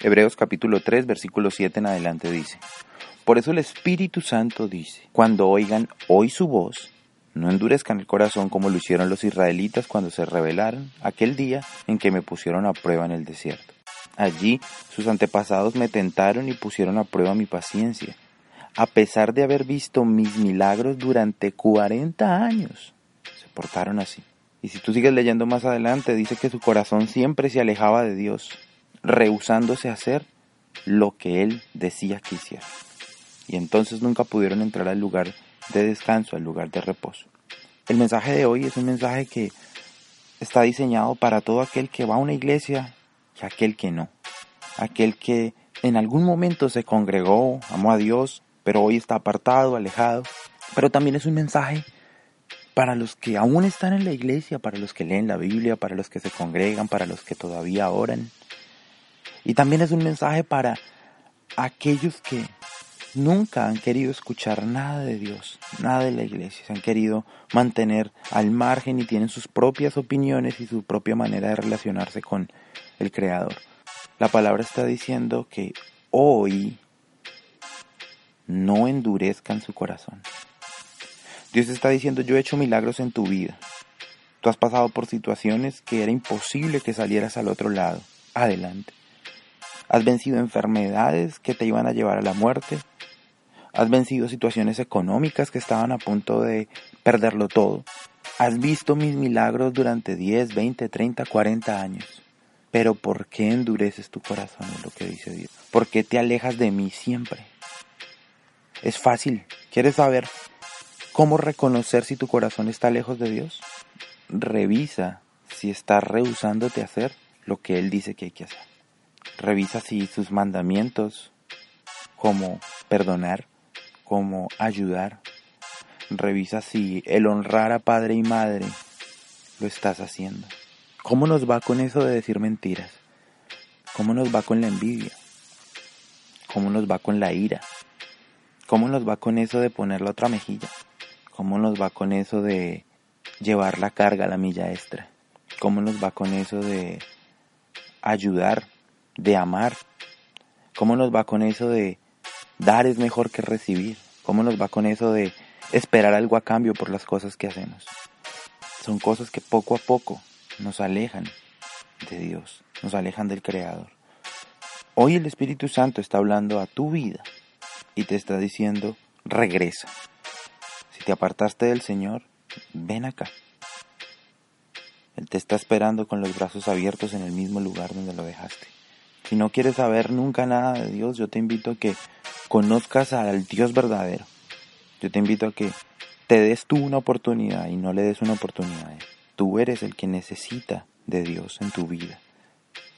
Hebreos capítulo 3, versículo 7 en adelante dice, Por eso el Espíritu Santo dice, cuando oigan hoy su voz, no endurezcan el corazón como lo hicieron los israelitas cuando se rebelaron aquel día en que me pusieron a prueba en el desierto. Allí sus antepasados me tentaron y pusieron a prueba mi paciencia, a pesar de haber visto mis milagros durante 40 años. Se portaron así. Y si tú sigues leyendo más adelante, dice que su corazón siempre se alejaba de Dios, rehusándose a hacer lo que Él decía que hiciera. Y entonces nunca pudieron entrar al lugar de descanso, al lugar de reposo. El mensaje de hoy es un mensaje que está diseñado para todo aquel que va a una iglesia y aquel que no. Aquel que en algún momento se congregó, amó a Dios, pero hoy está apartado, alejado. Pero también es un mensaje para los que aún están en la iglesia, para los que leen la Biblia, para los que se congregan, para los que todavía oran. Y también es un mensaje para aquellos que nunca han querido escuchar nada de Dios, nada de la iglesia, se han querido mantener al margen y tienen sus propias opiniones y su propia manera de relacionarse con el Creador. La palabra está diciendo que hoy no endurezcan su corazón. Dios está diciendo, yo he hecho milagros en tu vida. Tú has pasado por situaciones que era imposible que salieras al otro lado. Adelante. Has vencido enfermedades que te iban a llevar a la muerte. Has vencido situaciones económicas que estaban a punto de perderlo todo. Has visto mis milagros durante 10, 20, 30, 40 años. Pero ¿por qué endureces tu corazón? Es lo que dice Dios. ¿Por qué te alejas de mí siempre? Es fácil. ¿Quieres saber cómo reconocer si tu corazón está lejos de Dios? Revisa si estás rehusándote a hacer lo que Él dice que hay que hacer. Revisa si sus mandamientos, como perdonar, como ayudar, revisa si el honrar a padre y madre lo estás haciendo. ¿Cómo nos va con eso de decir mentiras? ¿Cómo nos va con la envidia? ¿Cómo nos va con la ira? ¿Cómo nos va con eso de poner la otra mejilla? ¿Cómo nos va con eso de llevar la carga a la milla extra? ¿Cómo nos va con eso de ayudar, de amar? ¿Cómo nos va con eso de dar es mejor que recibir? ¿Cómo nos va con eso de esperar algo a cambio por las cosas que hacemos? Son cosas que poco a poco nos alejan de Dios, nos alejan del Creador. Hoy el Espíritu Santo está hablando a tu vida y te está diciendo, regresa. Si te apartaste del Señor, ven acá. Él te está esperando con los brazos abiertos en el mismo lugar donde lo dejaste. Si no quieres saber nunca nada de Dios, yo te invito a que conozcas al Dios verdadero. Yo te invito a que te des tú una oportunidad y no le des una oportunidad. Tú eres el que necesita de Dios en tu vida.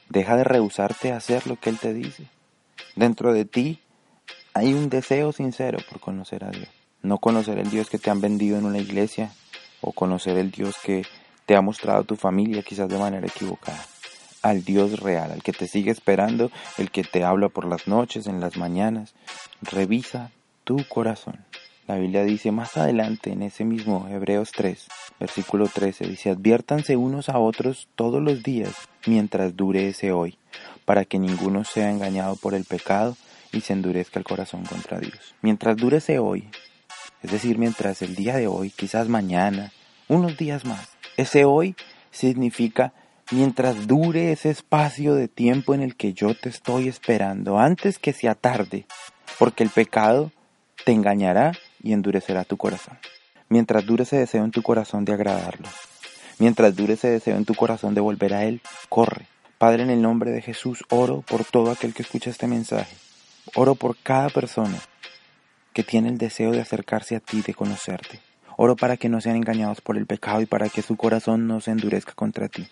Deja de rehusarte a hacer lo que Él te dice. Dentro de ti hay un deseo sincero por conocer a Dios. No conocer el Dios que te han vendido en una iglesia o conocer el Dios que te ha mostrado tu familia quizás de manera equivocada. Al Dios real, al que te sigue esperando, el que te habla por las noches, en las mañanas. Revisa tu corazón. La Biblia dice más adelante en ese mismo Hebreos 3, versículo 13, dice, adviértanse unos a otros todos los días mientras dure ese hoy, para que ninguno sea engañado por el pecado y se endurezca el corazón contra Dios. Mientras dure ese hoy, es decir, mientras el día de hoy, quizás mañana, unos días más, ese hoy significa mientras dure ese espacio de tiempo en el que yo te estoy esperando, antes que sea tarde, porque el pecado te engañará y endurecerá tu corazón. Mientras dure ese deseo en tu corazón de agradarlo, mientras dure ese deseo en tu corazón de volver a Él, corre. Padre, en el nombre de Jesús, oro por todo aquel que escucha este mensaje. Oro por cada persona que tiene el deseo de acercarse a ti, de conocerte. Oro para que no sean engañados por el pecado y para que su corazón no se endurezca contra ti,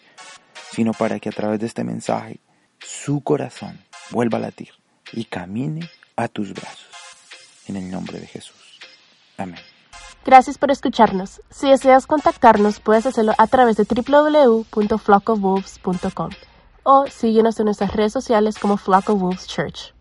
sino para que a través de este mensaje su corazón vuelva a latir y camine a tus brazos. En el nombre de Jesús. Amén. Gracias por escucharnos. Si deseas contactarnos, puedes hacerlo a través de www.flockofwolves.com o síguenos en nuestras redes sociales como Flock of Wolves Church.